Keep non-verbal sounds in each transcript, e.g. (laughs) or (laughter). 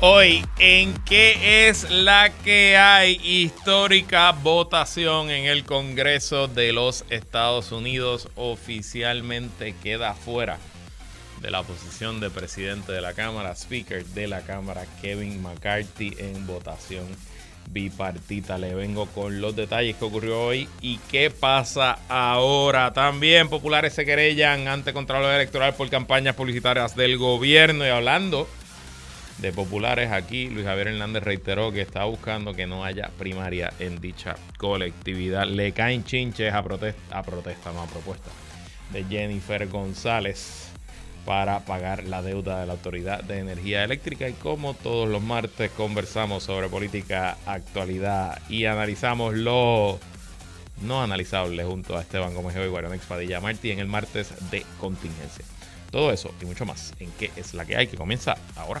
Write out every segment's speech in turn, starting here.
Hoy, ¿en qué es la que hay? Histórica votación en el Congreso de los Estados Unidos oficialmente queda fuera de la posición de presidente de la Cámara, Speaker de la Cámara, Kevin McCarthy, en votación bipartita. Le vengo con los detalles que ocurrió hoy y qué pasa ahora. También populares se querellan ante Contralor Electoral por campañas publicitarias del gobierno y hablando de populares aquí, Luis Javier Hernández reiteró que está buscando que no haya primaria en dicha colectividad. Le caen chinches a protesta, a protesta, no a propuesta, de Jennifer González para pagar la deuda de la Autoridad de Energía Eléctrica y como todos los martes conversamos sobre política, actualidad y analizamos lo no analizable junto a Esteban Gómez y Guaranex Padilla Martí en el martes de contingencia. Todo eso y mucho más en qué es la que hay que comienza ahora.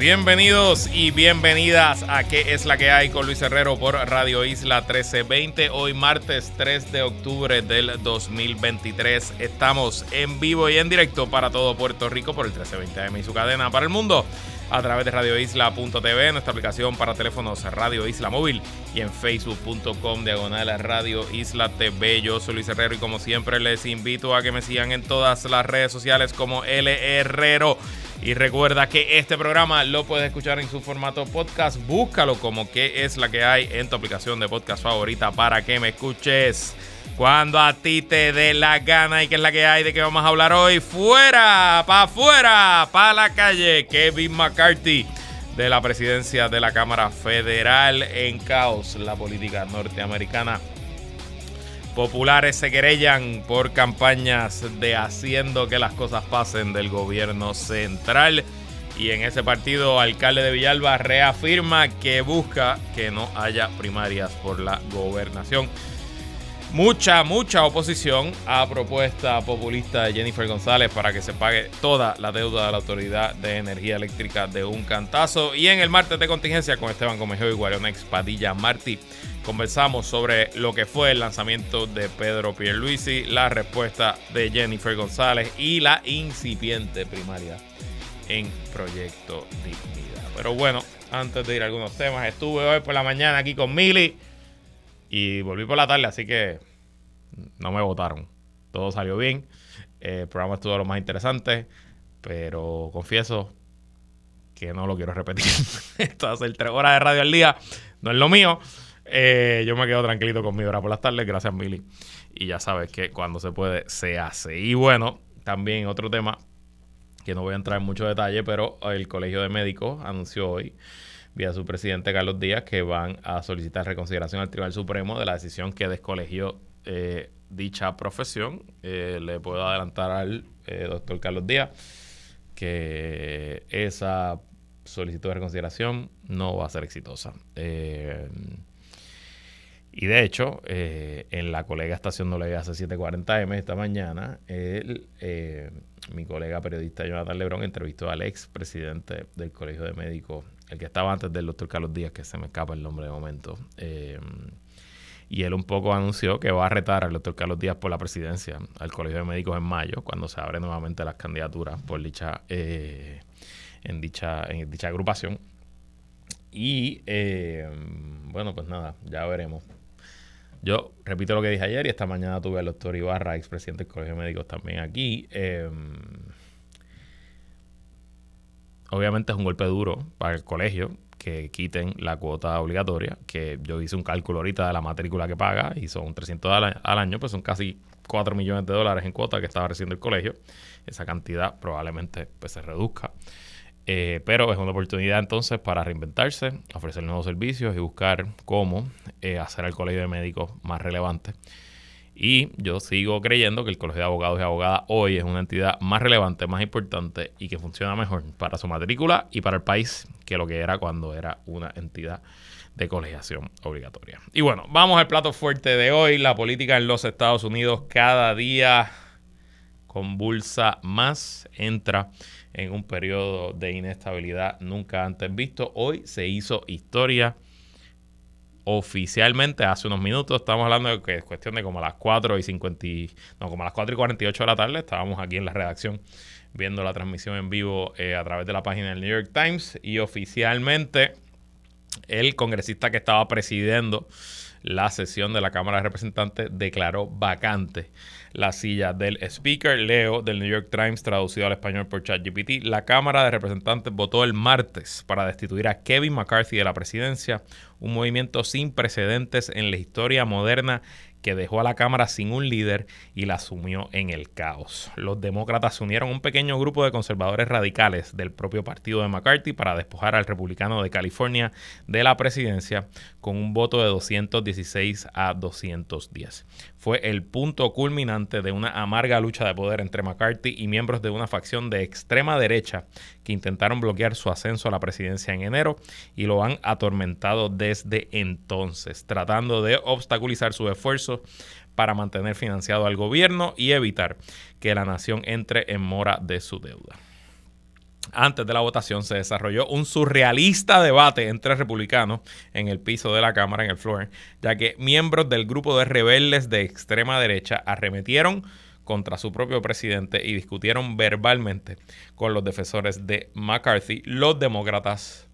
Bienvenidos y bienvenidas a ¿Qué es la que hay? con Luis Herrero por Radio Isla 1320. Hoy martes 3 de octubre del 2023. Estamos en vivo y en directo para todo Puerto Rico por el 1320 AM y su cadena para el mundo a través de radioisla.tv, nuestra aplicación para teléfonos Radio Isla Móvil y en facebook.com diagonal Radio Isla TV. Yo soy Luis Herrero y como siempre les invito a que me sigan en todas las redes sociales como L Herrero. Y recuerda que este programa lo puedes escuchar en su formato podcast. Búscalo como que es la que hay en tu aplicación de podcast favorita para que me escuches cuando a ti te dé la gana y que es la que hay de que vamos a hablar hoy. Fuera, para afuera, para la calle. Kevin McCarthy de la presidencia de la Cámara Federal en caos la política norteamericana populares se querellan por campañas de haciendo que las cosas pasen del gobierno central. Y en ese partido, alcalde de Villalba reafirma que busca que no haya primarias por la gobernación. Mucha, mucha oposición a propuesta populista de Jennifer González para que se pague toda la deuda de la Autoridad de Energía Eléctrica de un cantazo. Y en el martes de contingencia con Esteban Gómez y Guarionex Padilla Martí conversamos sobre lo que fue el lanzamiento de Pedro Pierluisi, la respuesta de Jennifer González y la incipiente primaria en Proyecto Dignidad. Pero bueno, antes de ir a algunos temas, estuve hoy por la mañana aquí con Mili y volví por la tarde, así que no me votaron. Todo salió bien. El programa estuvo lo más interesante, pero confieso que no lo quiero repetir. (laughs) Esto ser tres horas de radio al día. No es lo mío. Eh, yo me quedo tranquilito con mi hora por las tardes. Gracias, Mili. Y ya sabes que cuando se puede, se hace. Y bueno, también otro tema que no voy a entrar en mucho detalle, pero el Colegio de Médicos anunció hoy vía su presidente Carlos Díaz que van a solicitar reconsideración al Tribunal Supremo de la decisión que descolegió eh, dicha profesión. Eh, le puedo adelantar al doctor Carlos Díaz que esa solicitud de reconsideración no va a ser exitosa. Y de hecho, eh, en la colega estación WAC 740M esta mañana, eh, mi colega periodista Jonathan Lebrón entrevistó al ex presidente del Colegio de Médicos, el que estaba antes del doctor Carlos Díaz, que se me escapa el nombre de momento. Eh, y él un poco anunció que va a retar al doctor Carlos Díaz por la presidencia al Colegio de Médicos en mayo, cuando se abren nuevamente las candidaturas por dicha, en, dicha, en dicha agrupación. Y bueno, pues nada, ya veremos yo repito lo que dije ayer y esta mañana tuve al doctor Ibarra, expresidente del Colegio de Médicos, también aquí. Em, obviamente es un golpe duro para el colegio que quiten la cuota obligatoria, que yo hice un cálculo ahorita de la matrícula que paga y son 300 al, al año, pues son casi 4 millones de dólares en cuota que estaba recibiendo el colegio. Esa cantidad probablemente pues, se reduzca. Eh, pero es una oportunidad entonces para reinventarse, ofrecer nuevos servicios y buscar cómo eh, hacer al colegio de médicos más relevante. Y yo sigo creyendo que el Colegio de Abogados y Abogadas hoy es una entidad más relevante, más importante y que funciona mejor para su matrícula y para el país que lo que era cuando era una entidad de colegiación obligatoria. Y bueno, vamos al plato fuerte de hoy. La política en los Estados Unidos cada día convulsa más, entra en un periodo de inestabilidad nunca antes visto. Hoy se hizo historia oficialmente hace unos minutos. Estamos hablando de que es cuestión de como a las 4 y 50, no, como a las 4 y 48 de la tarde. Estábamos aquí en la redacción viendo la transmisión en vivo eh, a través de la página del New York Times y oficialmente el congresista que estaba presidiendo la sesión de la Cámara de Representantes declaró vacante la silla del Speaker. Leo del New York Times, traducido al español por ChatGPT. La Cámara de Representantes votó el martes para destituir a Kevin McCarthy de la presidencia, un movimiento sin precedentes en la historia moderna que dejó a la Cámara sin un líder y la sumió en el caos. Los demócratas unieron un pequeño grupo de conservadores radicales del propio partido de McCarthy para despojar al republicano de California de la presidencia con un voto de 216 a 210. Fue el punto culminante de una amarga lucha de poder entre McCarthy y miembros de una facción de extrema derecha que intentaron bloquear su ascenso a la presidencia en enero y lo han atormentado desde entonces, tratando de obstaculizar su esfuerzo para mantener financiado al gobierno y evitar que la nación entre en mora de su deuda. Antes de la votación se desarrolló un surrealista debate entre republicanos en el piso de la Cámara, en el floor, ya que miembros del grupo de rebeldes de extrema derecha arremetieron contra su propio presidente y discutieron verbalmente con los defensores de McCarthy. Los demócratas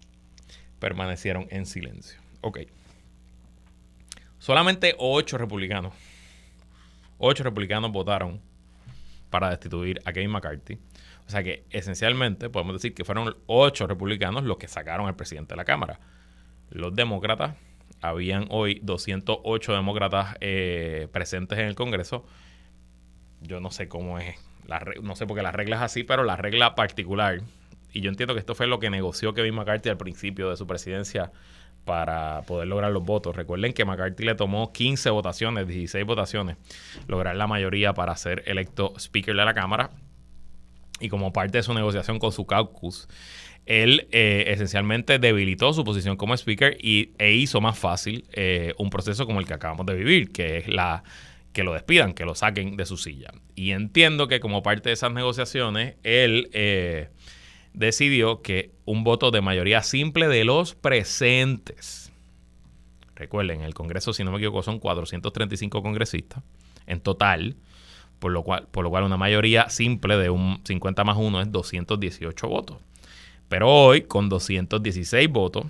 permanecieron en silencio. Ok. Solamente ocho republicanos, ocho republicanos votaron para destituir a Kevin McCarthy. O sea que esencialmente podemos decir que fueron ocho republicanos los que sacaron al presidente de la Cámara. Los demócratas, habían hoy 208 demócratas eh, presentes en el Congreso. Yo no sé cómo es, la, no sé por qué la regla es así, pero la regla particular, y yo entiendo que esto fue lo que negoció Kevin McCarthy al principio de su presidencia para poder lograr los votos. Recuerden que McCarthy le tomó 15 votaciones, 16 votaciones, lograr la mayoría para ser electo Speaker de la Cámara. Y como parte de su negociación con su caucus, él eh, esencialmente debilitó su posición como Speaker y, e hizo más fácil eh, un proceso como el que acabamos de vivir, que es la que lo despidan, que lo saquen de su silla. Y entiendo que como parte de esas negociaciones, él... Eh, decidió que un voto de mayoría simple de los presentes, recuerden, el Congreso, si no me equivoco, son 435 congresistas en total, por lo cual, por lo cual una mayoría simple de un 50 más 1 es 218 votos. Pero hoy, con 216 votos,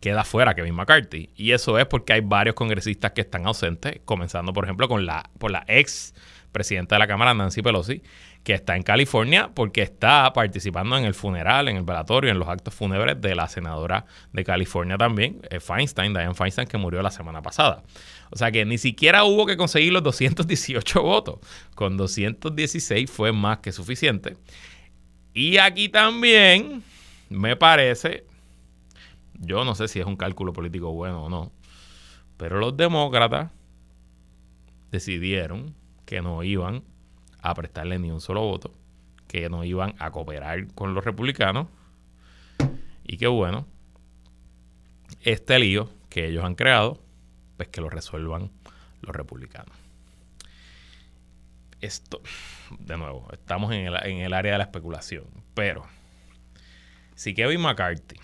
queda fuera Kevin McCarthy. Y eso es porque hay varios congresistas que están ausentes, comenzando, por ejemplo, con la, por la ex presidenta de la Cámara, Nancy Pelosi, que está en California porque está participando en el funeral, en el velatorio, en los actos fúnebres de la senadora de California también, eh, Feinstein, Diane Feinstein, que murió la semana pasada. O sea que ni siquiera hubo que conseguir los 218 (laughs) votos. Con 216 fue más que suficiente. Y aquí también me parece, yo no sé si es un cálculo político bueno o no, pero los demócratas decidieron que no iban a prestarle ni un solo voto, que no iban a cooperar con los republicanos y que bueno, este lío que ellos han creado, pues que lo resuelvan los republicanos. Esto, de nuevo, estamos en el, en el área de la especulación, pero si Kevin McCarthy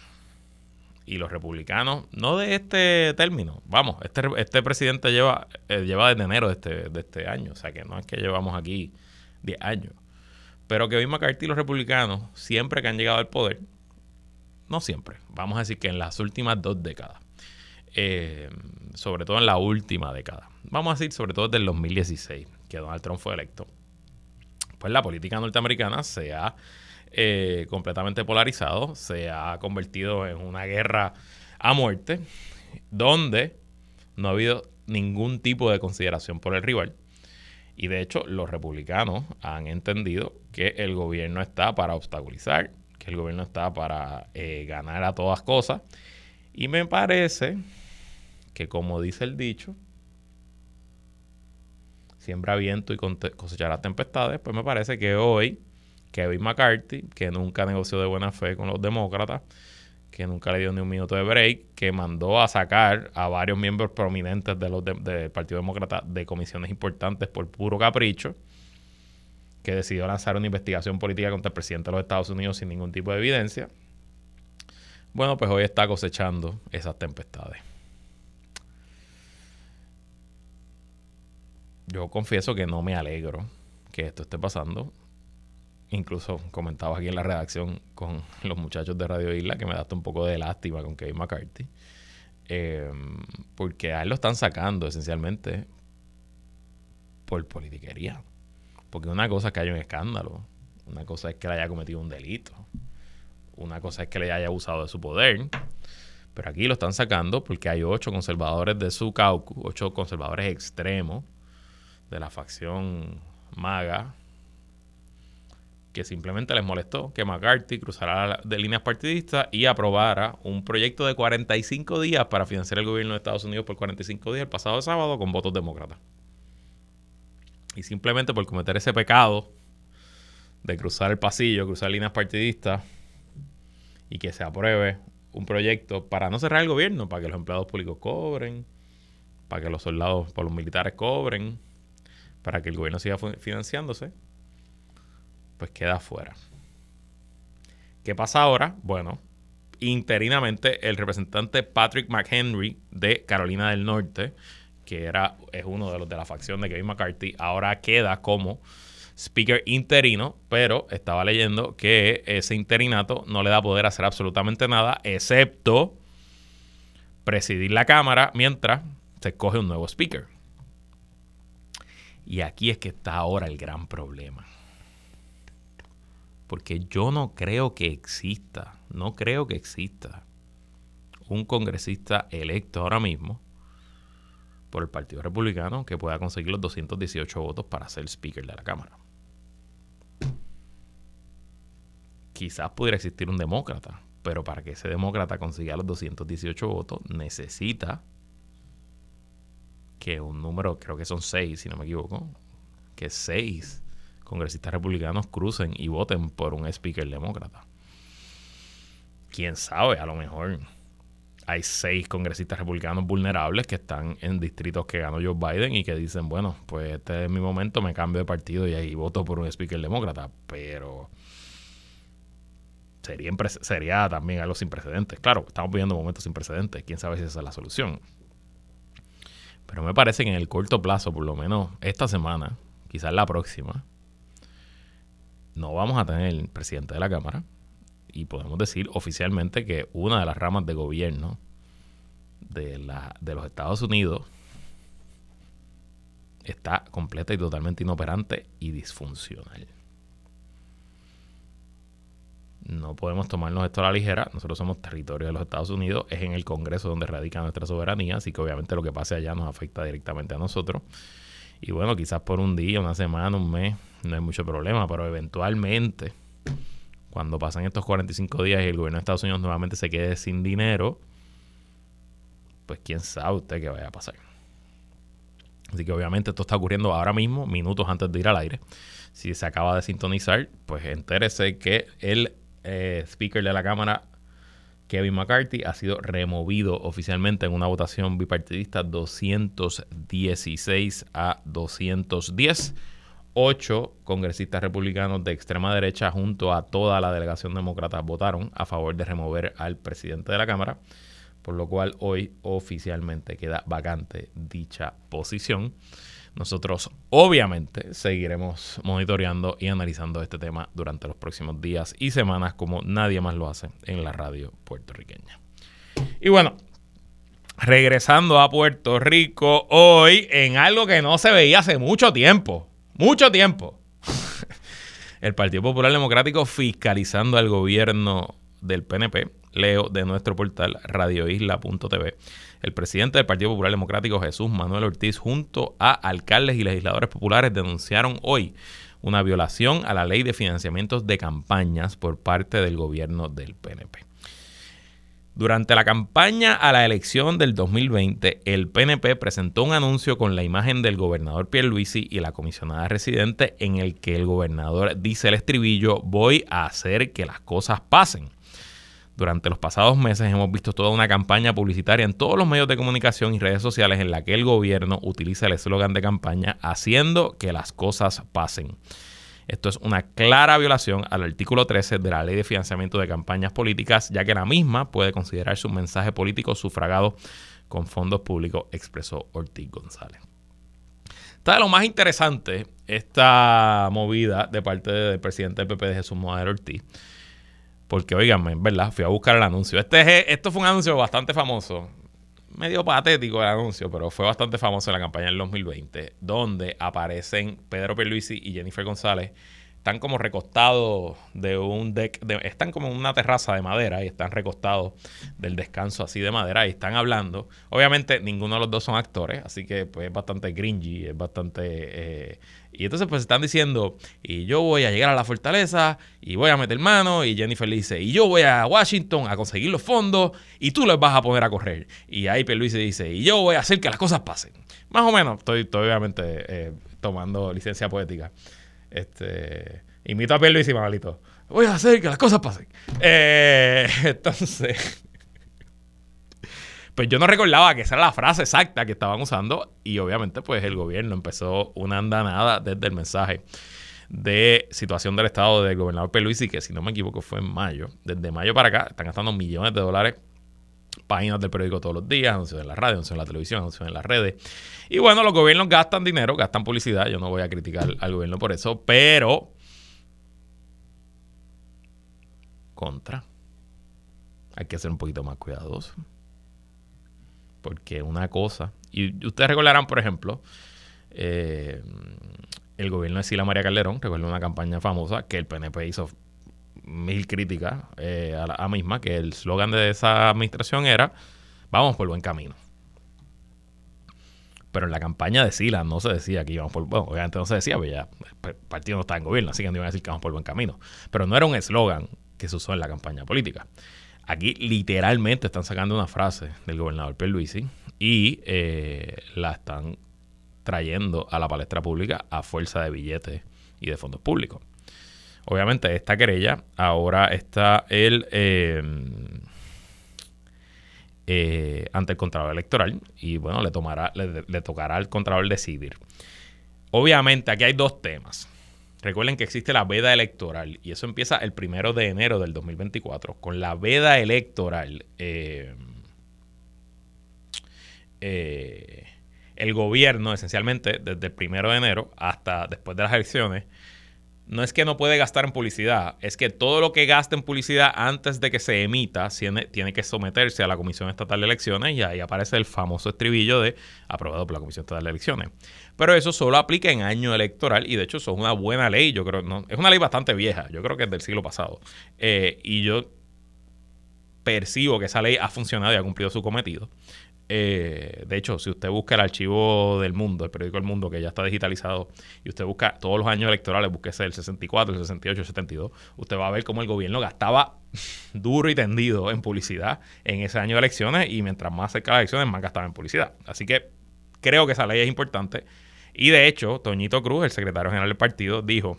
y los republicanos, no de este término, vamos, este, este presidente lleva, eh, lleva desde enero de este, de este año, o sea que no es que llevamos aquí 10 años. Pero Kevin McCarthy y los republicanos, siempre que han llegado al poder, no siempre, vamos a decir que en las últimas dos décadas, eh, sobre todo en la última década, vamos a decir sobre todo desde el 2016, que Donald Trump fue electo, pues la política norteamericana se ha eh, completamente polarizado, se ha convertido en una guerra a muerte, donde no ha habido ningún tipo de consideración por el rival. Y de hecho, los republicanos han entendido que el gobierno está para obstaculizar, que el gobierno está para eh, ganar a todas cosas. Y me parece que, como dice el dicho, siembra viento y cosechará tempestades, pues me parece que hoy Kevin McCarthy, que nunca negoció de buena fe con los demócratas, que nunca le dio ni un minuto de break, que mandó a sacar a varios miembros prominentes de los del Partido Demócrata de comisiones importantes por puro capricho, que decidió lanzar una investigación política contra el presidente de los Estados Unidos sin ningún tipo de evidencia. Bueno, pues hoy está cosechando esas tempestades. Yo confieso que no me alegro que esto esté pasando incluso comentaba aquí en la redacción con (laughs) los muchachos de Radio Isla que me da hasta un poco de lástima con Kevin McCarthy. Em, porque a él lo están sacando esencialmente por politiquería. Porque una cosa es que haya un escándalo, una cosa es que le haya cometido un delito, una cosa es que le haya abusado de su poder. Pero aquí lo están sacando porque hay ocho conservadores de su caucus, ocho conservadores extremos de la facción maga, que simplemente les molestó que McCarthy cruzara de líneas partidistas y aprobara un proyecto de 45 días para financiar el gobierno de Estados Unidos por 45 días el pasado sábado con votos demócratas. Y simplemente por cometer ese pecado de cruzar el pasillo, cruzar líneas partidistas y que se apruebe un proyecto para no cerrar el gobierno, para que los empleados públicos cobren, para que los soldados por los militares cobren, para que el gobierno siga financiándose pues queda fuera. ¿Qué pasa ahora? Bueno, interinamente el representante Patrick McHenry de Carolina del Norte, que era, es uno de los de la facción de Kevin McCarthy, ahora queda como speaker interino, pero estaba leyendo que ese interinato no le da poder hacer absolutamente nada, excepto presidir la Cámara mientras se escoge un nuevo speaker. Y aquí es que está ahora el gran problema porque yo no creo que exista, no creo que exista un congresista electo ahora mismo por el Partido Republicano que pueda conseguir los 218 votos para ser speaker de la Cámara. Quizás pudiera existir un demócrata, pero para que ese demócrata consiga los 218 votos necesita que un número, creo que son seis, si no me equivoco, que seis congresistas republicanos crucen y voten por un speaker demócrata. Quién sabe, a lo mejor hay seis congresistas republicanos vulnerables que están en distritos que ganó Joe Biden y que dicen, bueno, pues este es mi momento, me cambio de partido y ahí voto por un speaker demócrata. Pero sería, sería también algo sin precedentes. Claro, estamos viviendo momentos sin precedentes. Quién sabe si esa es la solución. Pero me parece que en el corto plazo, por lo menos esta semana, quizás la próxima, no vamos a tener el presidente de la Cámara y podemos decir oficialmente que una de las ramas de gobierno de, la, de los Estados Unidos está completa y totalmente inoperante y disfuncional. No podemos tomarnos esto a la ligera. Nosotros somos territorio de los Estados Unidos. Es en el Congreso donde radica nuestra soberanía. Así que obviamente lo que pase allá nos afecta directamente a nosotros. Y bueno, quizás por un día, una semana, un mes, no hay mucho problema, pero eventualmente, cuando pasan estos 45 días y el gobierno de Estados Unidos nuevamente se quede sin dinero, pues quién sabe usted qué vaya a pasar. Así que obviamente esto está ocurriendo ahora mismo, minutos antes de ir al aire. Si se acaba de sintonizar, pues entérese que el eh, speaker de la Cámara, Kevin McCarthy, ha sido removido oficialmente en una votación bipartidista 216 a 210 ocho congresistas republicanos de extrema derecha junto a toda la delegación demócrata votaron a favor de remover al presidente de la Cámara, por lo cual hoy oficialmente queda vacante dicha posición. Nosotros obviamente seguiremos monitoreando y analizando este tema durante los próximos días y semanas como nadie más lo hace en la radio puertorriqueña. Y bueno, regresando a Puerto Rico hoy en algo que no se veía hace mucho tiempo mucho tiempo. (laughs) el Partido Popular Democrático fiscalizando al gobierno del PNP. Leo de nuestro portal radioisla.tv. El presidente del Partido Popular Democrático, Jesús Manuel Ortiz, junto a alcaldes y legisladores populares, denunciaron hoy una violación a la ley de financiamientos de campañas por parte del gobierno del PNP. Durante la campaña a la elección del 2020, el PNP presentó un anuncio con la imagen del gobernador Pierluisi y la comisionada residente en el que el gobernador dice el estribillo, voy a hacer que las cosas pasen. Durante los pasados meses hemos visto toda una campaña publicitaria en todos los medios de comunicación y redes sociales en la que el gobierno utiliza el eslogan de campaña haciendo que las cosas pasen. Esto es una clara violación al artículo 13 de la Ley de Financiamiento de Campañas Políticas, ya que la misma puede considerarse un mensaje político sufragado con fondos públicos, expresó Ortiz González. Está de lo más interesante esta movida de parte del presidente del PP de Jesús Madero Ortiz. Porque, oiganme, ¿verdad? Fui a buscar el anuncio. Este, esto fue un anuncio bastante famoso. Medio patético el anuncio, pero fue bastante famoso en la campaña del 2020, donde aparecen Pedro Pierluisi y Jennifer González están como recostados de un deck, están como una terraza de madera y están recostados del descanso así de madera y están hablando. Obviamente ninguno de los dos son actores, así que pues es bastante gringy, es bastante... Eh, y entonces pues están diciendo, y yo voy a llegar a la fortaleza y voy a meter mano y Jennifer dice, y yo voy a Washington a conseguir los fondos y tú les vas a poner a correr. Y ahí Luis dice, y yo voy a hacer que las cosas pasen. Más o menos, estoy, obviamente eh, tomando licencia poética. Este, imito a y malito. Voy a hacer que las cosas pasen. Eh, (laughs) entonces, pues yo no recordaba que esa era la frase exacta que estaban usando y obviamente pues el gobierno empezó una andanada desde el mensaje de situación del estado del gobernador Peluisi, que si no me equivoco fue en mayo. Desde mayo para acá están gastando millones de dólares páginas del periódico todos los días, anuncios en la radio, anuncios en la televisión, anuncios en las redes. Y bueno, los gobiernos gastan dinero, gastan publicidad. Yo no voy a criticar al gobierno por eso, pero contra. Hay que ser un poquito más cuidadoso. Porque una cosa, y ustedes recordarán, por ejemplo, eh, el gobierno de Sila María Calderón, recuerdo una campaña famosa que el PNP hizo mil críticas eh, a la misma, que el slogan de esa administración era, vamos por buen camino. Pero en la campaña de Sila no se decía que íbamos por, bueno, obviamente no se decía, pues ya el partido no está en gobierno, así que no iban a decir que vamos por buen camino. Pero no era un eslogan que se usó en la campaña política. Aquí literalmente están sacando una frase del gobernador Pierluisi y eh, la están trayendo a la palestra pública a fuerza de billetes y de fondos públicos. Obviamente, esta querella ahora está el, em, eh, ante el Contralor Electoral y bueno, le, tomará, le, tocará al Contralor decidir. Obviamente, aquí hay dos temas. Recuerden que existe la veda electoral y eso empieza el primero de enero del 2024. Con la veda electoral, em, eh, el gobierno, esencialmente, desde el primero de enero hasta después de las elecciones, no es que no puede gastar en publicidad, es que todo lo que gasta en publicidad antes de que se emita tiene, que someterse a la Comisión Estatal de Elecciones y ahí aparece el famoso estribillo de aprobado por la Comisión Estatal de Elecciones. Pero eso solo aplica en año electoral y de hecho eso es una buena ley, yo creo, no, es una ley bastante vieja, yo creo que es del siglo pasado. Eh, y yo percibo que esa ley ha funcionado y ha cumplido su cometido. Eh, de hecho, si usted busca el archivo del mundo, el periódico El Mundo, que ya está digitalizado, y usted busca todos los años electorales, búsquese el 64, el 68, el 72, usted va a ver cómo el gobierno gastaba (laughs) duro y tendido en publicidad en ese año de elecciones y mientras más cerca de las elecciones, más gastaba en publicidad. Así que creo que esa ley es importante. Y de hecho, Toñito Cruz, el secretario general del partido, dijo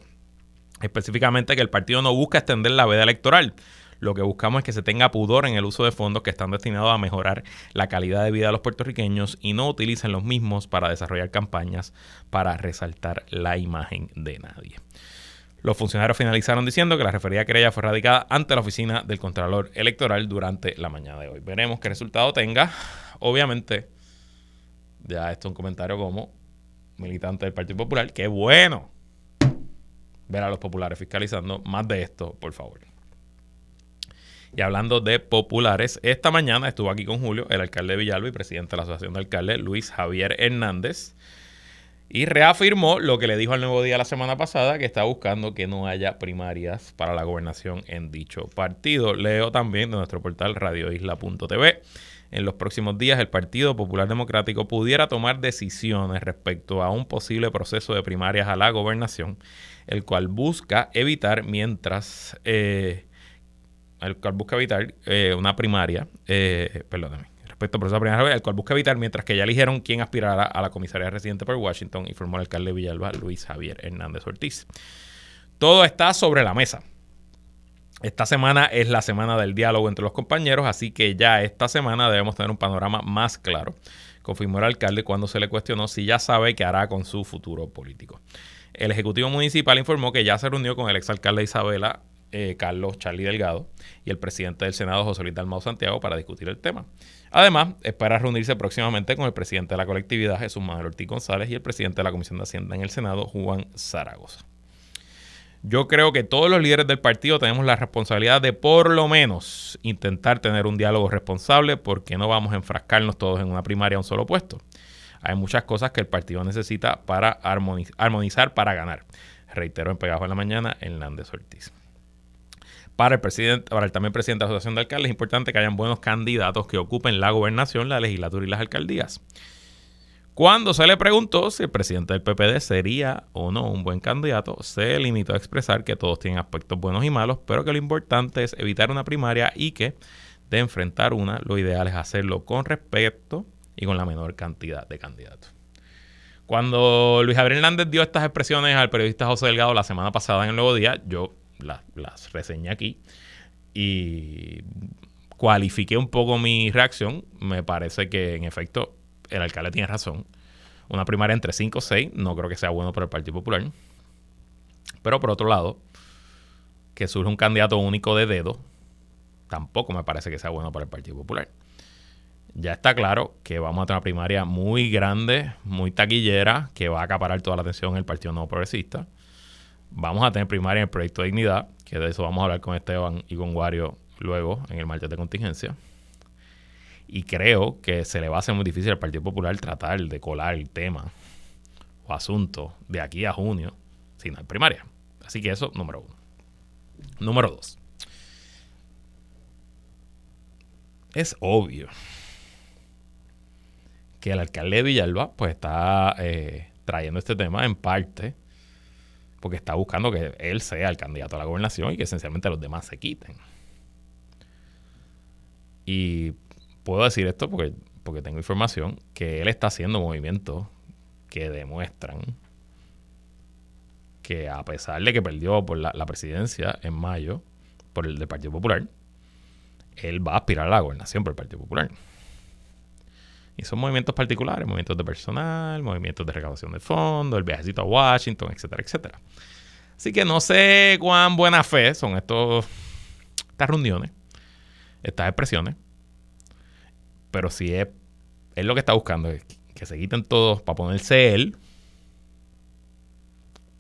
específicamente que el partido no busca extender la veda electoral, lo que buscamos es que se tenga pudor en el uso de fondos que están destinados a mejorar la calidad de vida de los puertorriqueños y no utilicen los mismos para desarrollar campañas para resaltar la imagen de nadie. Los funcionarios finalizaron diciendo que la referida querella fue radicada ante la oficina del Contralor Electoral durante la mañana de hoy. Veremos qué resultado tenga. Obviamente, ya esto es un comentario como militante del Partido Popular. Qué bueno ver a los populares fiscalizando. Más de esto, por favor. Y hablando de populares, esta mañana estuvo aquí con Julio, el alcalde de Villalba y presidente de la Asociación de Alcaldes, Luis Javier Hernández, y reafirmó lo que le dijo al Nuevo Día la semana pasada, que está buscando que no haya primarias para la gobernación en dicho partido. Leo también de nuestro portal radioisla.tv. En los próximos días el Partido Popular Democrático pudiera tomar decisiones respecto a un posible proceso de primarias a la gobernación, el cual busca evitar mientras... Eh, el cual busca evitar eh, una primaria, eh, perdóname, respecto al proceso de primaria, el cual busca evitar mientras que ya eligieron quién aspirará a la comisaría residente por Washington, informó el alcalde de Villalba, Luis Javier Hernández Ortiz. Todo está sobre la mesa. Esta semana es la semana del diálogo entre los compañeros, así que ya esta semana debemos tener un panorama más claro, confirmó el alcalde cuando se le cuestionó si ya sabe qué hará con su futuro político. El Ejecutivo Municipal informó que ya se reunió con el exalcalde de Isabela, eh, Carlos Charlie Delgado, y el presidente del Senado, José Luis Dalmau Santiago, para discutir el tema. Además, espera reunirse próximamente con el presidente de la colectividad, Jesús Manuel Ortiz González, y el presidente de la Comisión de Hacienda en el Senado, Juan Zaragoza. Yo creo que todos los líderes del partido tenemos la responsabilidad de por lo menos intentar tener un diálogo responsable porque no vamos a enfrascarnos todos en una primaria a un solo puesto. Hay muchas cosas que el partido necesita para armonizar para ganar. Reitero en Pegajo en la Mañana, Hernández Ortiz. Para el, presidente, también presidente de la Asociación de Alcaldes es importante que hayan buenos candidatos que ocupen la gobernación, la legislatura y las alcaldías. Cuando se le preguntó si el presidente del PPD sería o no un buen candidato, se limitó a expresar que todos tienen aspectos buenos y malos, pero que lo importante es evitar una primaria y que de enfrentar una, lo ideal es hacerlo con respeto y con la menor cantidad de candidatos. Cuando Luis Javier Hernández dio estas expresiones al periodista José Delgado la semana pasada en el Nuevo Día, yo las, reseñé aquí y cualifiqué un poco mi reacción. Me parece que en efecto el alcalde tiene razón. Una primaria entre 5 o 6 no creo que sea bueno para el Partido Popular. Pero por otro lado, que surge un candidato único de dedo, tampoco me parece que sea bueno para el Partido Popular. Ya está claro que vamos a tener una primaria muy grande, muy taquillera, que va a acaparar toda la atención en el Partido Nuevo Progresista. Vamos a tener primaria en el proyecto de dignidad, que de eso vamos a hablar con Esteban y con Wario luego en el martes de contingencia. Y creo que se le va a hacer muy difícil al Partido Popular tratar de colar el tema o asunto de aquí a junio si no hay primaria. Así que eso, número uno. Número dos. Es obvio que el alcalde de Villalba pues está eh, trayendo este tema en parte porque está buscando que él sea el candidato a la gobernación y que esencialmente los demás se quiten. Y puedo decir esto porque, porque tengo información que él está haciendo movimientos que demuestran que a pesar de que perdió por la, presidencia en mayo por el del Partido Popular, él va a aspirar a la gobernación por el Partido Popular. Y son movimientos particulares, movimientos de personal, movimientos de recaudación de fondos, el viajecito a Washington, etcétera, etcétera. Así que no sé cuán buena fe son estos, estas reuniones, estas expresiones. Pero si es, es lo que está buscando, que se quiten todos para ponerse él,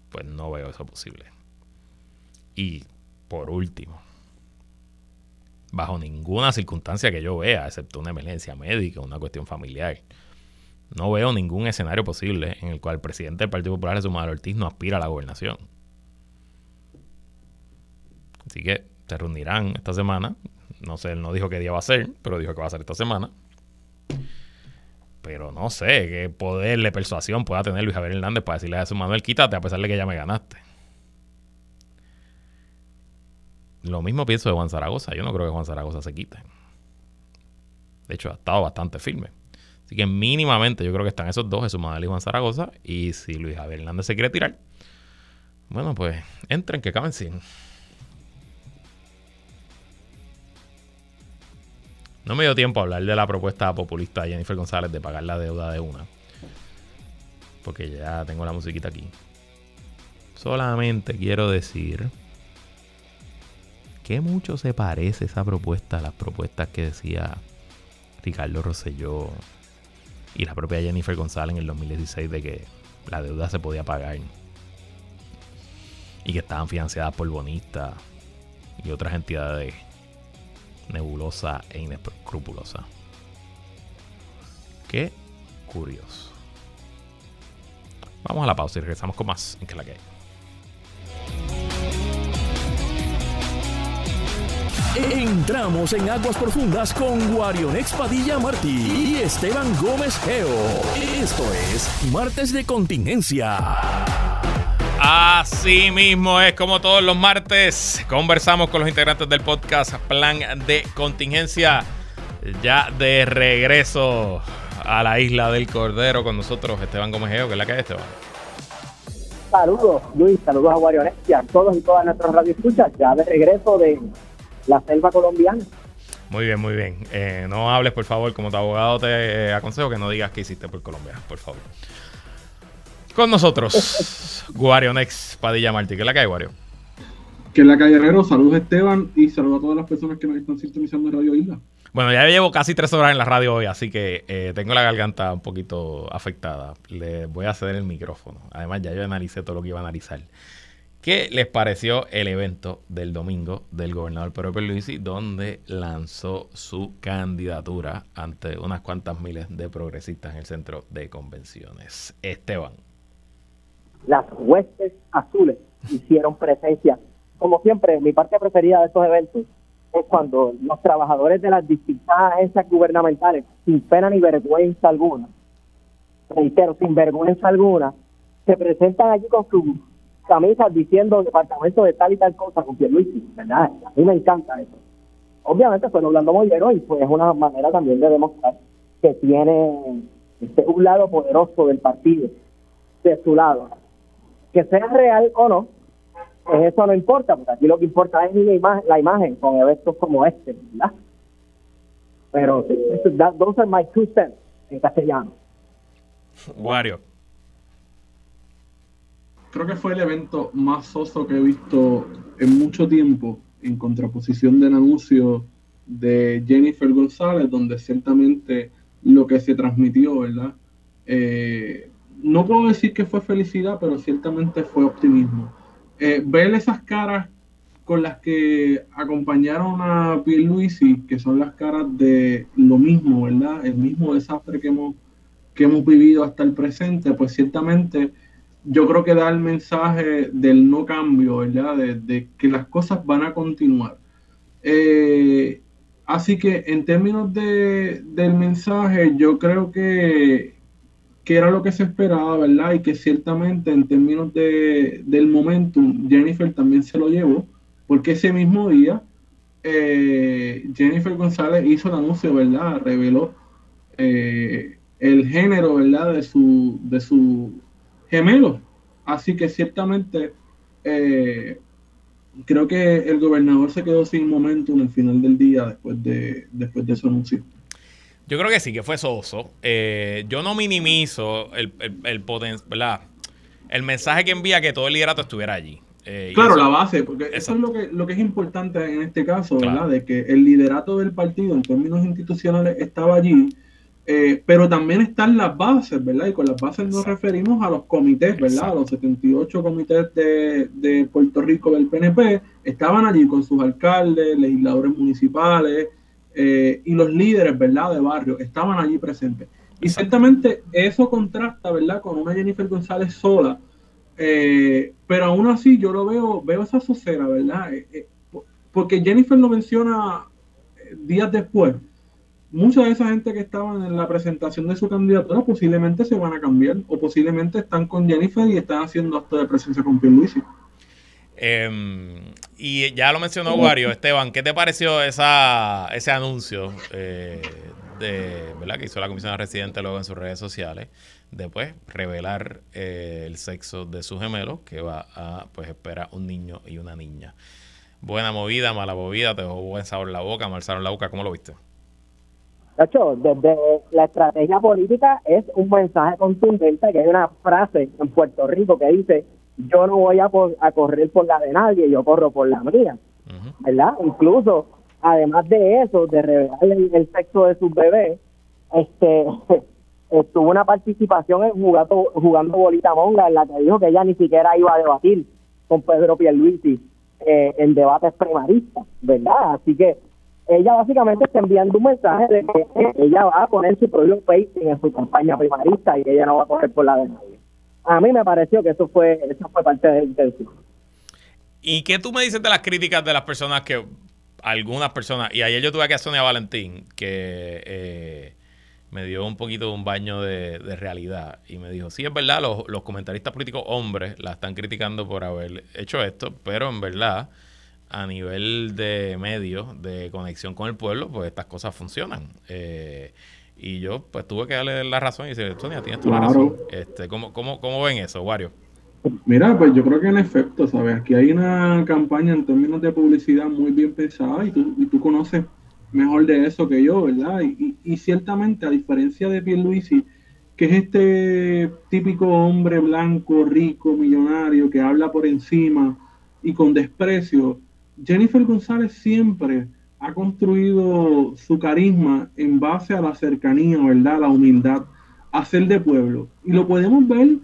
pues no veo eso posible. Y por último, bajo ninguna circunstancia que yo vea, excepto una emergencia médica, una cuestión familiar. No veo ningún escenario posible en el cual el presidente del Partido Popular, Jesús Manuel Ortiz, no aspira a la gobernación. Así que se reunirán esta semana. No sé, él no dijo qué día va a ser, pero dijo que va a ser esta semana. Pero no sé qué poder de persuasión pueda tener Luis Javier Hernández para decirle a Jesús Manuel, quítate a pesar de que ya me ganaste. Lo mismo pienso de Juan Zaragoza. Yo no creo que Juan Zaragoza se quite. De hecho, ha estado bastante firme. Así que mínimamente yo creo que están esos dos, Jesús Manuel y Juan Zaragoza. Y si Luis Javier Hernández se quiere tirar, bueno, pues entren, que caben sin. No me dio tiempo a hablar de la propuesta populista de Jennifer González de pagar la deuda de una. Porque ya tengo la musiquita aquí. Solamente quiero decir ¿Qué mucho se parece esa propuesta a las propuestas que decía Ricardo Rosselló y la propia Jennifer González en el 2016 de que la deuda se podía pagar y que estaban financiadas por bonistas y otras entidades nebulosas e inescrupulosas? Qué curioso. Vamos a la pausa y regresamos con más en que la que hay. Entramos en aguas profundas con Guarion Padilla Martí y Esteban Gómez Geo. Esto es Martes de Contingencia. Así mismo es como todos los martes. Conversamos con los integrantes del podcast Plan de Contingencia. Ya de regreso a la isla del Cordero con nosotros, Esteban Gómez Geo, que es la que es Esteban. Saludos, Luis, saludos a Wario a todos y todas nuestras radioescuchas, ya de regreso de la selva colombiana. Muy bien, muy bien. Eh, no hables, por favor, como tu abogado te eh, aconsejo que no digas que hiciste por Colombia, por favor. Con nosotros, (laughs) Guario Next Padilla Martí. ¿Qué es la que hay, Guario? Que es la calle Herrero. Saludos, Esteban, y saludos a todas las personas que nos están sintonizando en Radio Isla. Bueno, ya llevo casi tres horas en la radio hoy, así que eh, tengo la garganta un poquito afectada. Le voy a ceder el micrófono. Además, ya yo analicé todo lo que iba a analizar. ¿Qué les pareció el evento del domingo del gobernador Pedro Pierluisi, donde lanzó su candidatura ante unas cuantas miles de progresistas en el centro de convenciones? Esteban. Las huestes azules hicieron presencia. Como siempre, mi parte preferida de estos eventos es cuando los trabajadores de las distintas agencias gubernamentales, sin pena ni vergüenza alguna, reitero, sin vergüenza alguna, se presentan allí con sus camisas diciendo departamento de tal y tal cosa con Pierluisi, ¿verdad? A mí me encanta eso. Obviamente fue Orlando Mollero y pues es una manera también de demostrar que tiene este, un lado poderoso del partido de su lado. Que sea real o no, pues eso no importa, porque aquí lo que importa es la imagen, la imagen con eventos como este, ¿verdad? Pero that, those are my two cents en castellano. Wario. Creo que fue el evento más soso que he visto en mucho tiempo, en contraposición del anuncio de Jennifer González, donde ciertamente lo que se transmitió, ¿verdad? Eh, no puedo decir que fue felicidad, pero ciertamente fue optimismo eh, ver esas caras con las que acompañaron a Pierluisi, que son las caras de lo mismo, ¿verdad? El mismo desastre que hemos, que hemos vivido hasta el presente, pues ciertamente yo creo que da el mensaje del no cambio, ¿verdad? De, que las cosas van a continuar. Eh, así que en términos de, del mensaje, yo creo que, que era lo que se esperaba, ¿verdad? Y que ciertamente en términos de, del momentum, Jennifer también se lo llevó, porque ese mismo día eh, Jennifer González hizo el anuncio, ¿verdad? Reveló eh, el género, ¿verdad? De su, de su gemelo. Así que ciertamente eh, creo que el gobernador se quedó sin momentum el final del día después de, después de su anuncio. Yo creo que sí, que fue soso. Eh, yo no minimizo el, el, el, el mensaje que envía que todo el liderato estuviera allí. Eh, claro, la base, porque eso es lo que, lo que es importante en este caso, ¿verdad? De que el liderato del partido en términos institucionales estaba allí, eh, pero también están las bases, ¿verdad? Y con las bases nos referimos a los comités, ¿verdad? A los 78 comités de, de Puerto Rico del PNP, estaban allí con sus alcaldes, legisladores municipales, eh, y los líderes, ¿verdad?, de barrio estaban allí presentes. Y ciertamente eso contrasta, ¿verdad?, con una Jennifer González sola, eh, pero aún así yo lo veo, veo esa socera, ¿verdad? Porque Jennifer lo menciona días después. Mucha de esa gente que estaban en la presentación de su candidatura posiblemente se van a cambiar o posiblemente están con Jennifer y están haciendo acto de presencia con Pierluisi. Eh, y ya lo mencionó Wario, Esteban, ¿qué te pareció esa, ese anuncio eh, de, ¿verdad? que hizo la comisión residente luego en sus redes sociales? Después revelar eh, el sexo de su gemelo, que va a, pues espera un niño y una niña. Buena movida, mala movida, te dejó buen sabor en la boca, mal sabor en la boca, ¿cómo lo viste? De hecho, desde la estrategia política es un mensaje contundente que hay una frase en Puerto Rico que dice yo no voy a, a correr por la de nadie, yo corro por la mía, ¿verdad? Incluso, además de eso, de revelar el, sexo de sus bebés, este, (laughs) tuvo una participación en jugando, jugando bolita monga en la que dijo que ella ni siquiera iba a debatir con Pedro Pierluisi eh, en debates primaristas, ¿verdad? Así que ella básicamente está enviando un mensaje de que ella va a poner su propio pacing en su campaña primarista y que ella no va a correr por la de nadie a mí me pareció que eso fue, eso fue parte de la intención. ¿Y qué tú me dices de las críticas de las personas que, algunas personas, y ayer yo tuve aquí a Sonia Valentín, que eh, me dio un poquito de un baño de, realidad y me dijo, sí, es verdad, los, los comentaristas políticos hombres la están criticando por haber hecho esto, pero en verdad a nivel de medios, de conexión con el pueblo, pues estas cosas funcionan. Eh, y yo, pues tuve que darle la razón y decir, Sonia, tienes toda la razón. Este, ¿cómo, cómo, ¿Cómo ven eso, Wario? Mira, pues yo creo que en efecto, ¿sabes? Aquí hay una campaña en términos de publicidad muy bien pensada y tú, y tú conoces mejor de eso que yo, ¿verdad? Y, y, ciertamente, a diferencia de Pierluisi, que es este típico hombre blanco, rico, millonario, que habla por encima y con desprecio, Jennifer González siempre ha construido su carisma en base a la cercanía, ¿verdad? La humildad, a ser de pueblo. Y lo podemos ver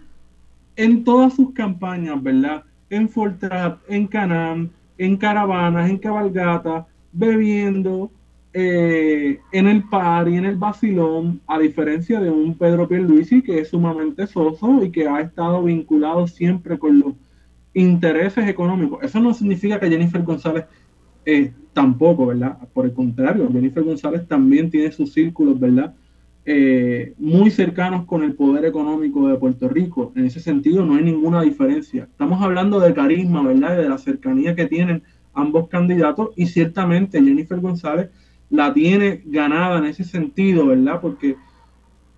en todas sus campañas, ¿verdad? En Fortrap, en Canam, en caravanas, en cabalgata, bebiendo, eh, en el par y en el vacilón, a diferencia de un Pedro Pierluisi que es sumamente soso y que ha estado vinculado siempre con los intereses económicos. Eso no significa que Jennifer González eh, tampoco, ¿verdad? Por el contrario, Jennifer González también tiene sus círculos, ¿verdad? Eh, muy cercanos con el poder económico de Puerto Rico. En ese sentido no hay ninguna diferencia. Estamos hablando de carisma, ¿verdad? de la cercanía que tienen ambos candidatos y ciertamente Jennifer González la tiene ganada en ese sentido, ¿verdad? Porque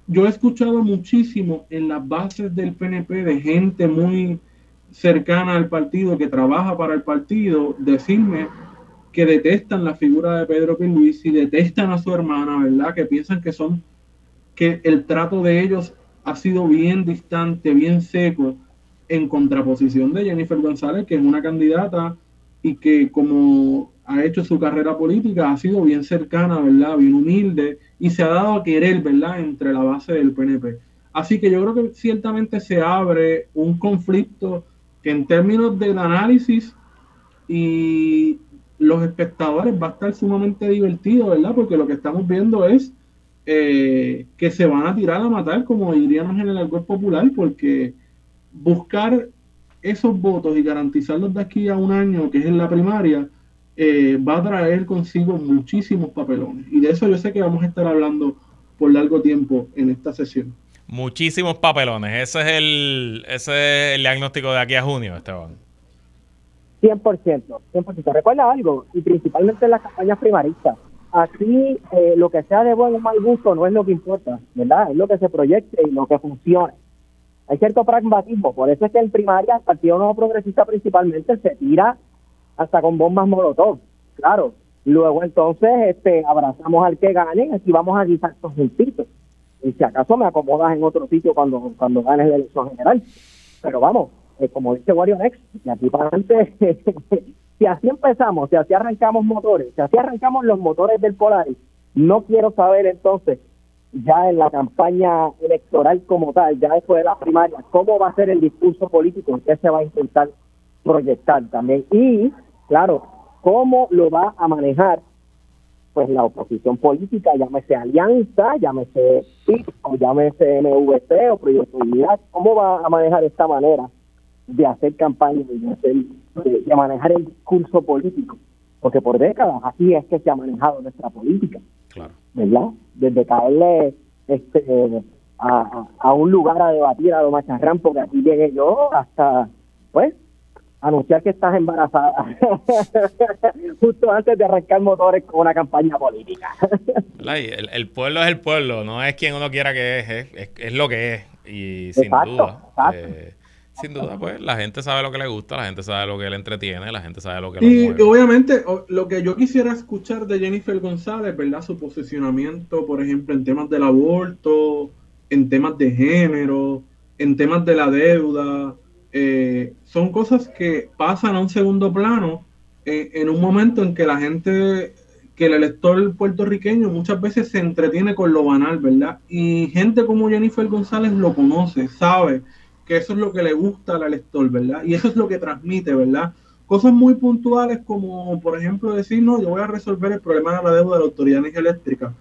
yo he escuchado muchísimo en las bases del PNP de gente muy cercana al partido, que trabaja para el partido, decirme que detestan la figura de Pedro y detestan a su hermana, ¿verdad? Que piensan que son, que el trato de ellos ha sido bien distante, bien seco, en contraposición de Jennifer González, que es una candidata y que como ha hecho su carrera política, ha sido bien cercana, ¿verdad? Bien humilde y se ha dado a querer, ¿verdad? Entre la base del PNP. Así que yo creo que ciertamente se abre un conflicto en términos del análisis y los espectadores va a estar sumamente divertido, ¿verdad? Porque lo que estamos viendo es eh, que se van a tirar a matar, como diríamos en el alcohol popular, porque buscar esos votos y garantizarlos de aquí a un año, que es en la primaria, eh, va a traer consigo muchísimos papelones. Y de eso yo sé que vamos a estar hablando por largo tiempo en esta sesión. Muchísimos papelones. Ese es el, ese es el diagnóstico de aquí a junio, Esteban. 100%, 100%. Recuerda algo, y principalmente en las campañas primaristas. Aquí eh, lo que sea de buen o mal gusto no es lo que importa, ¿verdad? Es lo que se proyecte y lo que funcione. Hay cierto pragmatismo, por eso es que en primaria el Partido Nuevo Progresista principalmente se tira hasta con bombas molotov, claro. Luego entonces este abrazamos al que gane y aquí vamos a guisar juntitos. Y si acaso me acomodas en otro sitio cuando, cuando ganes la elección general. Pero vamos, eh, como dice Wario Next, y aquí para adelante, (laughs) si así empezamos, si así arrancamos motores, si así arrancamos los motores del Polaris, no quiero saber entonces ya en la campaña electoral como tal, ya después de la primaria, cómo va a ser el discurso político, qué se va a intentar proyectar también. Y Claro, ¿cómo lo va a manejar? Pues la oposición política, llámese Alianza, llámese PIB, o llámese MVC o Proyecto Unidad, ¿cómo va a manejar esta manera de hacer campaña y de, de, manejar el discurso político? Porque por décadas así es que se ha manejado nuestra política, claro. ¿verdad? Desde caerle este, a, a, un lugar a debatir a lo macharrán, porque aquí llegué yo hasta, pues, anunciar que estás embarazada (laughs) justo antes de arrancar motores con una campaña política. (laughs) el, pueblo es el pueblo, no es quien uno quiera que es, es, lo que es. Y sin duda, eh, sin duda, pues la gente sabe lo que le gusta, la gente sabe lo que le entretiene, la gente sabe lo que y obviamente lo que yo quisiera escuchar de Jennifer González, ¿verdad? Su posicionamiento, por ejemplo, en temas del aborto, en temas de género, en temas de la deuda, eh, son cosas que pasan a un segundo plano eh, en un momento en que la gente, que el elector puertorriqueño muchas veces se entretiene con lo banal, ¿verdad? Y gente como Jennifer González lo conoce, sabe que eso es lo que le gusta al elector, ¿verdad? Y eso es lo que transmite, ¿verdad? Cosas muy puntuales como, por ejemplo, decir, no, yo voy a resolver el problema de la deuda de la Autoridad Eléctrica.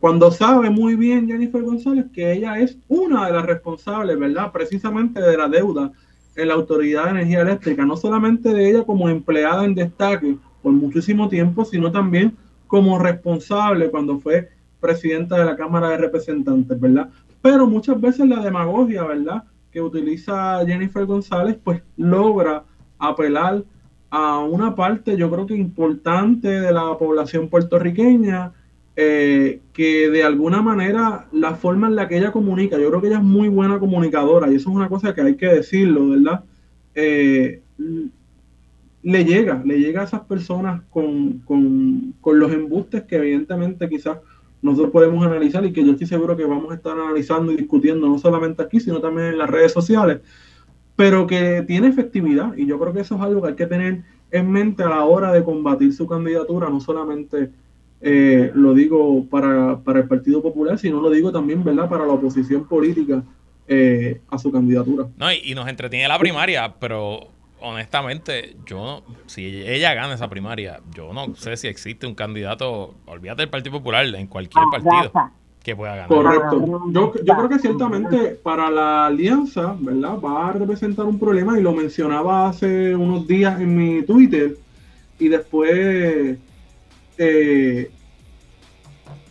Cuando sabe muy bien Jennifer González que ella es una de las responsables, ¿verdad? Precisamente de la deuda en la Autoridad de Energía Eléctrica, no solamente de ella como empleada en destaque por muchísimo tiempo, sino también como responsable cuando fue presidenta de la Cámara de Representantes, ¿verdad? Pero muchas veces la demagogia, ¿verdad? Que utiliza Jennifer González, pues logra apelar a una parte, yo creo que importante de la población puertorriqueña, eh, que de alguna manera la forma en la que ella comunica, yo creo que ella es muy buena comunicadora y eso es una cosa que hay que decirlo, ¿verdad? eh, le llega, le llega a esas personas con, con, con, los embustes que evidentemente quizás nosotros podemos analizar y que yo estoy seguro que vamos a estar analizando y discutiendo no solamente aquí, sino también en las redes sociales, pero que tiene efectividad y yo creo que eso es algo que hay que tener en mente a la hora de combatir su candidatura, no solamente eh, lo digo para, para, el Partido Popular, sino lo digo también, ¿verdad?, para la oposición política eh, a su candidatura. No, y, nos entretiene la primaria, pero honestamente, yo, si ella gana esa primaria, yo no sé si existe un candidato, olvídate del Partido Popular, en cualquier partido que pueda ganar. Correcto. Yo, yo creo que ciertamente para la alianza, ¿verdad? Va a representar un problema y lo mencionaba hace unos días en mi Twitter y después eh,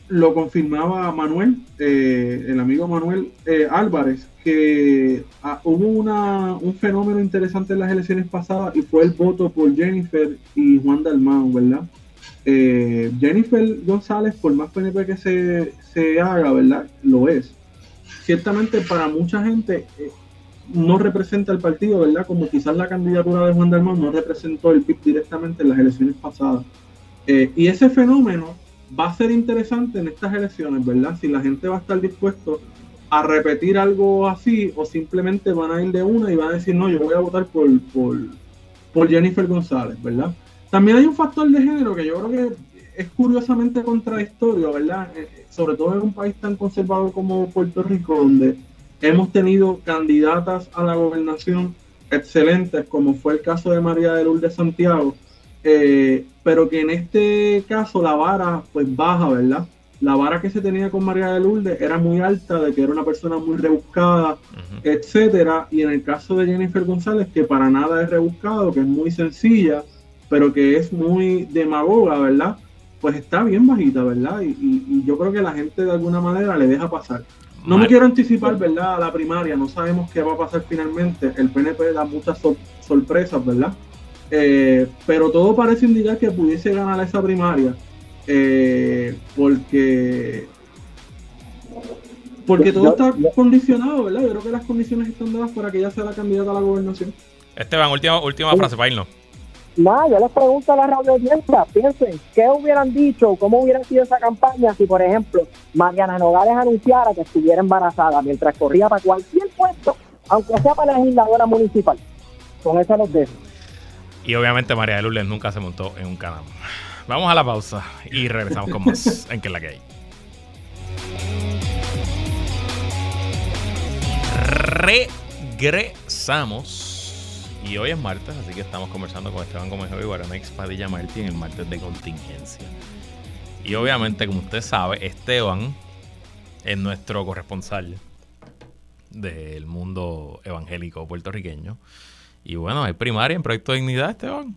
lo confirmaba Manuel, eh, el amigo Manuel eh, Álvarez, que ah, hubo un fenómeno interesante en las elecciones pasadas y fue el voto por Jennifer y Juan Dalmau, ¿verdad? Jennifer González, por más PNP que se, haga, ¿verdad? Lo es. Ciertamente para mucha gente no representa el partido, ¿verdad? Como quizás la candidatura de Juan Dalmau no representó el PIB directamente en las elecciones pasadas. Eh, y ese fenómeno va a ser interesante en estas elecciones, ¿verdad? Si la gente va a estar dispuesto a repetir algo así o simplemente van a ir de una y van a decir, no, yo voy a votar por, por, por Jennifer González, ¿verdad? También hay un factor de género que yo creo que es curiosamente contradictorio, ¿verdad? Eh, eh, sobre todo en un país tan conservador como Puerto Rico, donde hemos tenido candidatas a la gobernación excelentes, como fue el caso de María de Lourdes Santiago, eh, pero que en este caso la vara pues baja, ¿verdad? La vara que se tenía con María de Lourdes era muy alta, de que era una persona muy rebuscada, etcétera, y en el caso de Jennifer González, que para nada es rebuscado, que es muy sencilla, pero que es muy demagoga, ¿verdad? Pues está bien bajita, ¿verdad? Y, yo creo que la gente de alguna manera le deja pasar. No me quiero anticipar, ¿verdad? A la primaria, no sabemos qué va a pasar finalmente. El PNP da muchas sorpresas, ¿verdad? Eh, pero todo parece indicar que pudiese ganar esa primaria. Eh, porque porque todo está condicionado, ¿verdad? Yo creo que las condiciones están dadas para que ella sea la candidata a la gobernación. Esteban, última, última frase para irnos. No, yo les pregunto a la radio audiencia, piensen, ¿qué hubieran dicho, cómo hubiera sido esa campaña si, por ejemplo, Mariana Nogales anunciara que estuviera embarazada mientras corría para cualquier puesto, aunque sea para la legisladora municipal? Con eso los dejo. Y obviamente María de Lourdes nunca se montó en un canal. Vamos a la pausa y regresamos con más en que la que hay. Regresamos. Y hoy es martes, así que estamos conversando con Esteban Gómez y Guaranex Padilla Martín el martes de contingencia. Y obviamente, como usted sabe, Esteban es nuestro corresponsal del mundo evangélico puertorriqueño. Y bueno, hay primaria en Proyecto de Dignidad, Esteban.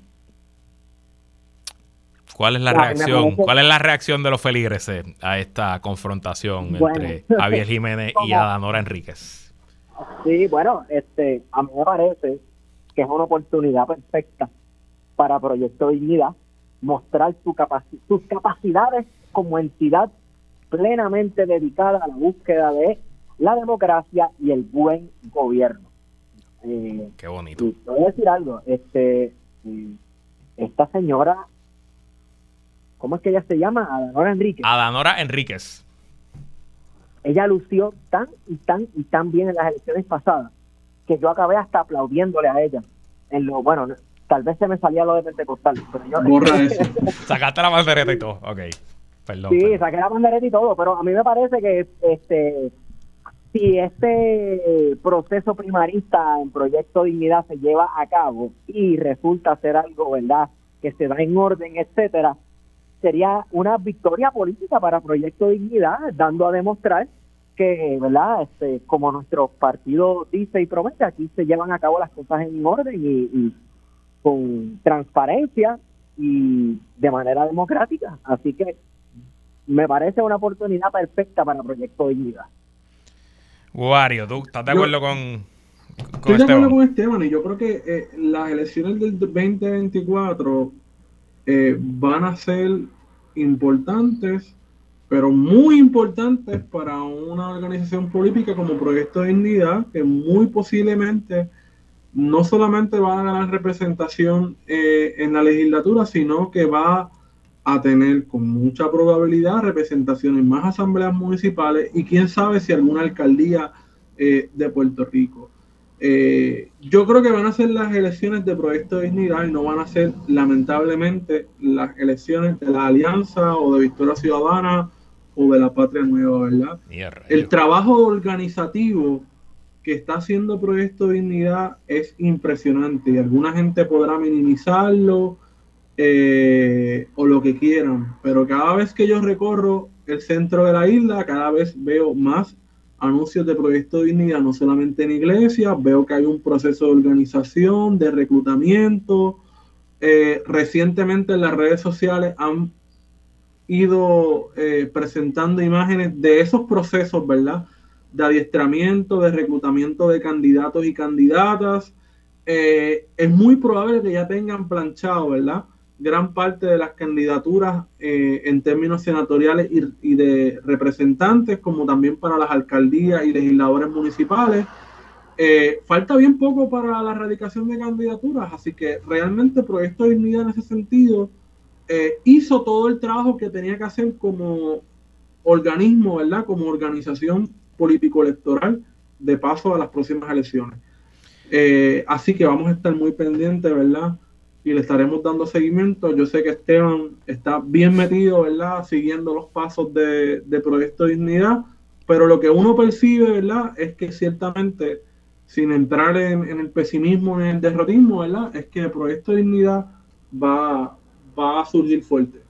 ¿Cuál es la reacción? ¿Cuál es la reacción de los feligreses a esta confrontación entre (laughs) Javier Jiménez y Adanora Enríquez? Sí, bueno, este, a mí me parece que es una oportunidad perfecta para Proyecto Dignidad mostrar su sus capacidades como entidad plenamente dedicada a la búsqueda de la democracia y el buen gobierno. Eh, Qué bonito. voy a decir algo. Este, esta señora, ¿cómo es que ella se llama? Adanora Enríquez. Adanora Enríquez. Ella lució tan y tan y tan bien en las elecciones pasadas que yo acabé hasta aplaudiéndole a ella. En lo bueno, tal vez se me salía lo de Pentecostal, pero yo. (laughs) Sacaste la bandereta y todo. Ok. Perdón. Sí, saqué la bandereta y todo, pero a mí me parece que este si este proceso primarista en Proyecto Dignidad se lleva a cabo y resulta ser algo, ¿verdad?, que se da en orden, etcétera, sería una victoria política para Proyecto Dignidad, dando a demostrar que, ¿verdad?, este, como nuestro partido dice y promete, aquí se llevan a cabo las cosas en orden y con transparencia y de manera democrática. Así que me parece una oportunidad perfecta para Proyecto Dignidad. Wario, ¿tú estás de acuerdo con, con, Estoy de acuerdo con Esteban y yo creo que eh, las elecciones del 2024 eh, van a ser importantes, pero muy importantes para una organización política como Proyecto de Dignidad, que muy posiblemente no solamente va a ganar representación eh, en la legislatura, sino que va a tener con mucha probabilidad representación en más asambleas municipales y quién sabe si alguna alcaldía eh, de Puerto Rico. Eh, yo creo que van a ser las elecciones de Proyecto de Dignidad y no van a ser lamentablemente las elecciones de la Alianza o de Victoria Ciudadana o de la Patria Nueva, ¿verdad? El trabajo organizativo que está haciendo Proyecto de Dignidad es impresionante y alguna gente podrá minimizarlo eh, o lo que quieran, pero cada vez que yo recorro el centro de la isla, cada vez veo más anuncios de Proyecto Dignidad, no solamente en iglesias, veo que hay un proceso de organización, de reclutamiento. Eh, recientemente en las redes sociales han ido eh, presentando imágenes de esos procesos, ¿verdad? De adiestramiento, de reclutamiento de candidatos y candidatas. es muy probable que ya tengan planchado, ¿verdad? Gran parte de las candidaturas eh, en términos senatoriales y, de representantes, como también para las alcaldías y legisladores municipales. Eh, falta bien poco para la erradicación de candidaturas, así que realmente Proyecto de Dignidad en ese sentido eh, hizo todo el trabajo que tenía que hacer como organismo, ¿verdad? Como organización político-electoral de paso a las próximas elecciones. así que vamos a estar muy pendientes, ¿verdad? Y le estaremos dando seguimiento. Yo sé que Esteban está bien metido, ¿verdad? Siguiendo los pasos de, Proyecto Dignidad, pero lo que uno percibe, ¿verdad? Es que ciertamente, sin entrar en, el pesimismo, en el derrotismo, ¿verdad? Es que Proyecto Dignidad va, va a surgir fuerte.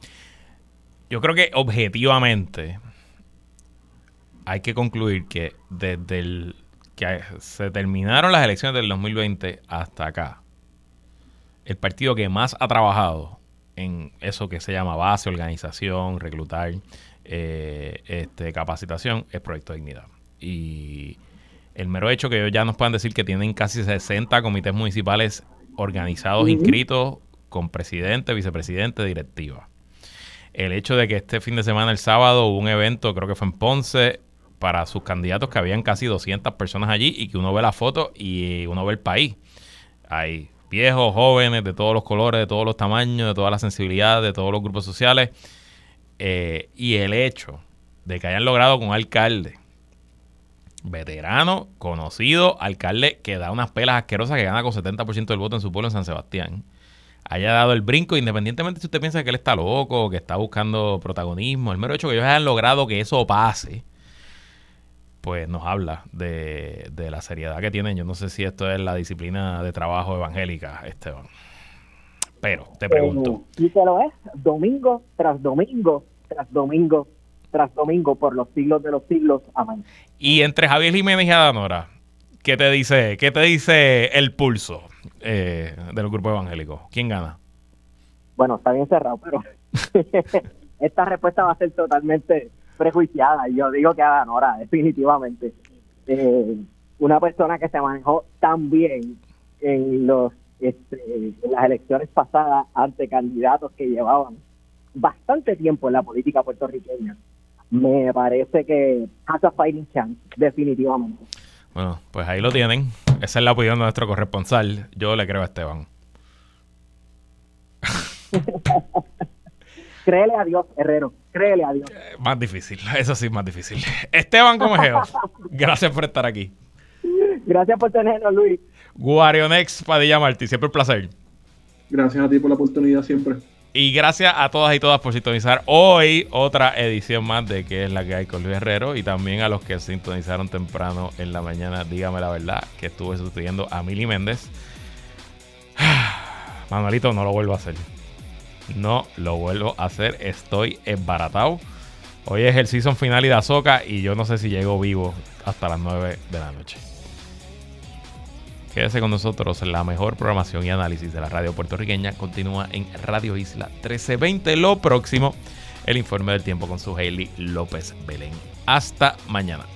Yo creo que objetivamente hay que concluir que desde el que se terminaron las elecciones del 2020 hasta acá, el partido que más ha trabajado en eso que se llama base, organización, reclutar, eh, este, capacitación, es Proyecto Dignidad. Y el mero hecho que ellos ya nos puedan decir que tienen casi 60 comités municipales organizados, inscritos, con presidente, vicepresidente, directiva. El hecho de que este fin de semana, el sábado, hubo un evento, creo que fue en Ponce, para sus candidatos, que habían casi 200 personas allí y que uno ve la foto y uno ve el país. Hay viejos, jóvenes, de todos los colores, de todos los tamaños, de todas las sensibilidades, de todos los grupos sociales. Eh, y el hecho de que hayan logrado con un alcalde veterano, conocido, alcalde que da unas pelas asquerosas que gana con 70% del voto en su pueblo en San Sebastián, haya dado el brinco, independientemente si usted piensa que él está loco, que está buscando protagonismo, el mero hecho que ellos hayan logrado que eso pase, pues nos habla de, la seriedad que tienen. Yo no sé si esto es la disciplina de trabajo evangélica, Esteban. Pero te pregunto. y te lo es, domingo tras domingo, tras domingo, tras domingo, por los siglos de los siglos. Amén. Y entre Javier Jiménez y Adanora, ¿qué te dice, qué te dice el pulso eh, del grupo evangélico? ¿Quién gana? Bueno, está bien cerrado, pero (laughs) esta respuesta va a ser totalmente prejuiciada. Yo digo que a Nora, (laughs) definitivamente. Eh, una persona que se manejó tan bien en los este, en las elecciones pasadas ante candidatos que llevaban bastante tiempo en la política puertorriqueña. Me parece que has a fighting chance, definitivamente. Bueno, pues ahí lo tienen. Esa es la opinión de nuestro corresponsal. Yo le creo a Esteban. (laughs) Créele a Dios, Herrero. Créele a Dios. Eh, más difícil, (laughs) eso sí, más difícil. Esteban Comejeo, (laughs) gracias por estar aquí. Gracias por tenernos, Luis. Guarionex Padilla Martí, siempre un placer. Gracias a ti por la oportunidad siempre. Y gracias a todas y todas por sintonizar hoy otra edición más de que es la que hay con Luis Herrero y también a los que sintonizaron temprano en la mañana, dígame la verdad, que estuve sustituyendo a Mili Méndez. (sighs) Manuelito, no lo vuelvo a hacer. No lo vuelvo a hacer. Estoy embaratado. Hoy es el season final y de Azoka y yo no sé si llego vivo hasta las 9 de la noche. Quédese con nosotros. La mejor programación y análisis de la radio puertorriqueña continúa en Radio Isla 1320. Lo próximo, el informe del tiempo con su Hailey López Belén. Hasta mañana.